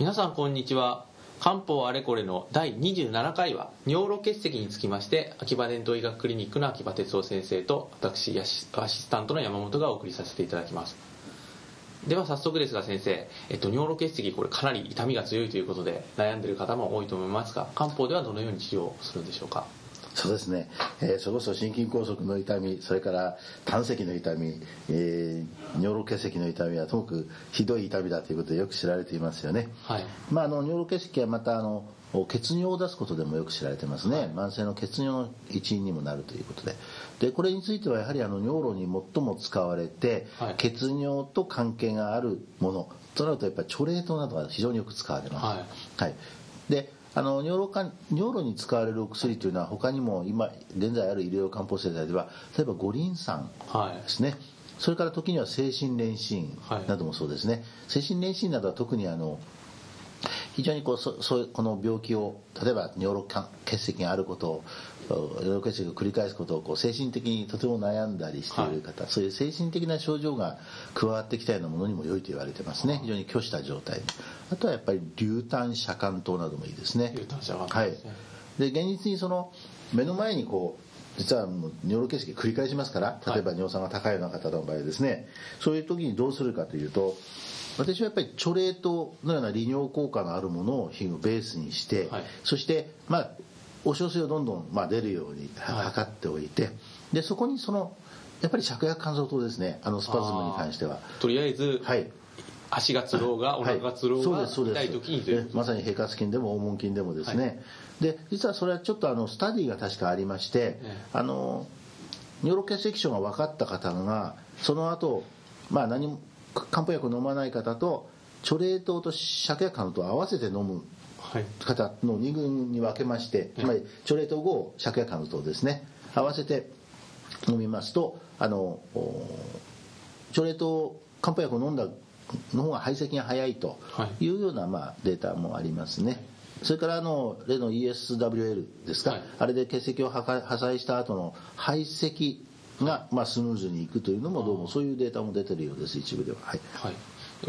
皆さんこんにちは。漢方あれこれの第27回は尿路結石につきまして秋葉伝統医学クリニックの秋葉哲夫先生と私アシスタントの山本がお送りさせていただきます。では早速ですが先生、えっと、尿路結石これかなり痛みが強いということで悩んでいる方も多いと思いますが漢方ではどのように治療するんでしょうか？そうですね、えー、それこそ心筋梗塞の痛みそれから胆石の痛み、えー、尿路結石の痛みはともかくひどい痛みだということでよく知られていますよね、はい。まあ、あの尿路結石はまたあの血尿を出すことでもよく知られてますね、はい、慢性の血尿の一因にもなるということで。でこれについてはやはりあの尿路に最も使われて、はい、血尿と関係があるもの。となるとやっぱりチョレートなどが非常によく使われます、はい、はい、であの尿路か尿路に使われるお薬というのは他にも今現在ある医療漢方製剤では例えば五輪酸ですね、はい、それから時には精神連心などもそうですね、はい、精神連心などは特にあの非常にこうそそうこの病気を例えば尿路結石があることを尿路結石を繰り返すことをこう精神的にとても悩んだりしている方、はい、そういう精神的な症状が加わってきたようなものにも良いと言われてますね。非常に虚した状態。あとはやっぱり流炭遮間糖などもいいですね。遮はい。で現実にその目の前にこう実は尿路結石繰り返しますから例えば尿酸が高いような方の場合ですね、はい、そういう時にどうするかというと私はやっぱりチョレートのような利尿効果のあるものをベースにして、はい、そしてまあお小水をどんどんまあ出るように測っておいて、はい、でそこにそのやっぱり芍薬乾燥糖ですね。あのスパズムに関しては。とりあえず、はい、足がつろうがお腹がつろうが、痛い時にまさに平滑筋でも黄門筋でもですね、はい、で実はそれはちょっとあのスタディが確かありまして、あの尿路結石症が分かった方がその後まあ何も漢方薬を飲まない方とチョレー糖と芍薬乾と合わせて飲む方の2群に分けまして、つまりチョレート後芍薬乾とですね。合わせて飲みますとあのチョレート漢方薬を飲んだの方が排斥が早いとい。うような、まあ、データもありますね。それからあの例の ESWL ですか、はい、あれで血石を破砕した後の排斥が、まあ、スムーズにいくというのもどうもそういうデータも出てるようです一部では。はい、はい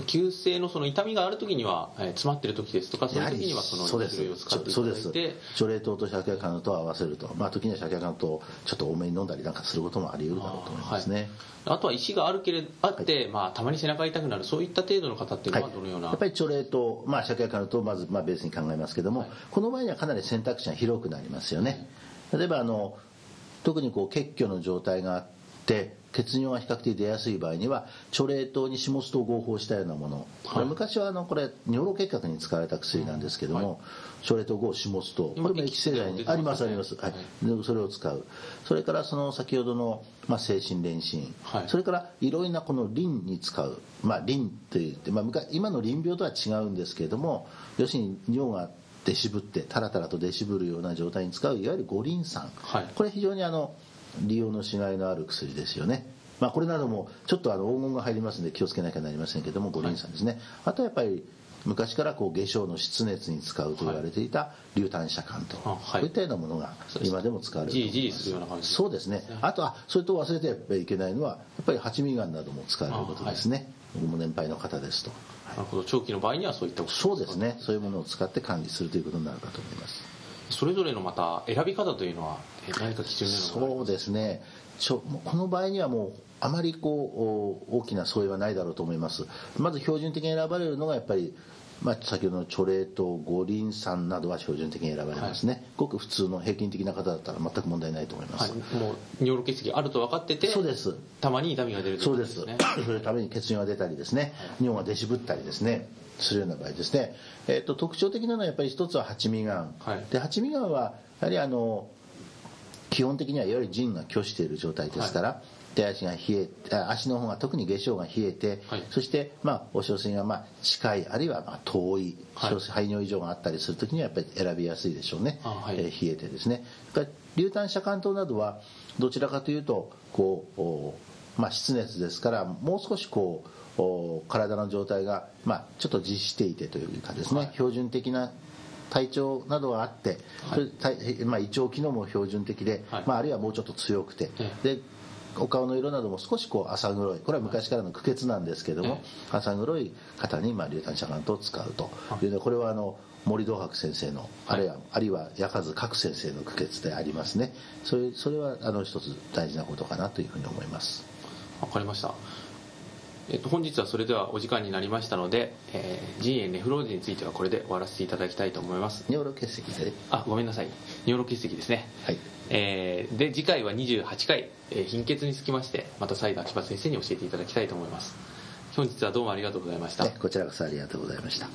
急性のその痛みがある時には、えー、詰まってる時ですとかそういう時にはそのそうです。を使っていただいてそうです。チョレー糖と芍薬乾と合わせるとまあ時には芍薬乾とちょっと多めに飲んだりなんかすることもあり得るだろうと思いますね。あ,、とは石があるけれあって、はい、まあ、たまに背中痛くなるそういった程度の方っていうのはどのような、はい、やっぱりチョレー糖、まあ、芍薬乾とまず、まあ、ベースに考えますけども、はい、この場合にはかなり選択肢が広くなりますよね。例えばあの特にこう血虚の状態があって血尿が比較的出やすい場合にはチョレー糖に下酢と合法したようなもの、はい、昔はあのこれ尿路結核に使われた薬なんですけども、はい、チョレート合下酢とこれも液性剤にありますあります、はい、それを使う。それからその先ほどの、まあ、精神連心、はい、それからいろいろなこのリンに使う、まあ、リンといって、まあ、今の淋病とは違うんですけれども要するに尿が出渋ってタラタラと出渋るような状態に使ういわゆる五リン酸、はい、これ非常にあの利用のしがいのある薬ですよね。まあ、これなどもちょっとあの黄金が入りますので気をつけなきゃなりませんけども五輪酸ですね、はい、あとはやっぱり昔からこう下症の湿熱に使うと言われていた流炭遮間と、はい、こういったようなものが今でも使われると思います。そうですね。あとはそれと忘れてはいけないのはやっぱり八味丸なども使われることですね、僕も年配の方ですと。なるほど。長期の場合にはそういったことそうですね。そういうものを使って管理するということになるかと思いますそれぞれのまた選び方というのは何か基準なのそうですね。この場合にはもうあまりこう大きな相違はないだろうと思います。まず標準的に選ばれるのがやっぱりまあ、先ほどのチョレート五輪酸などは標準的に選ばれますね、はい、ごく普通の平均的な方だったら全く問題ないと思います、はい、もう尿路結石あると分かっててそうです。たまに痛みが出るそうです。それために血尿が出たりですね、はい、尿が出渋ったりですね。するような場合ですね、えーと、特徴的なのはやっぱり一つは八味がん、で八味がんはやはりあの基本的にはいわゆる腎が虚している状態ですから、手足が冷え足の方が特に下症が冷えて、はい、そして、まあ、お小水がまあ近いあるいはまあ遠い、はい、排尿異常があったりする時にはやっぱり選びやすいでしょうね、はい、えー、冷えてですね。流炭遮間糖などはどちらかというとこう、まあ、湿熱ですからもう少しこう体の状態が、まあ、ちょっと実していてというかですね、標準的な体調などがあって、はい、まあ、胃腸機能も標準的で、はい、まあ、あるいはもうちょっと強くて、でお顔の色なども少しこう浅黒いこれは昔からの苦血なんですけども、浅黒い方にまあ竜胆茶碗とを使うと。い。うのこれはあの森道博先生のあるいは、あるいは矢数角先生の苦血でありますね。それそれはあの一つ大事なことかなというふうに思います。わかりましたえっと、本日はそれではお時間になりましたので、えー、腎炎ネフローゼについてはこれで終わらせていただきたいと思います。尿路結石であごめんなさい。尿路結石ですね。はい。えー、で次回は28回、えー、貧血につきましてまた再度秋葉先生に教えていただきたいと思います。本日はどうもありがとうございました、ね、こちらこそありがとうございました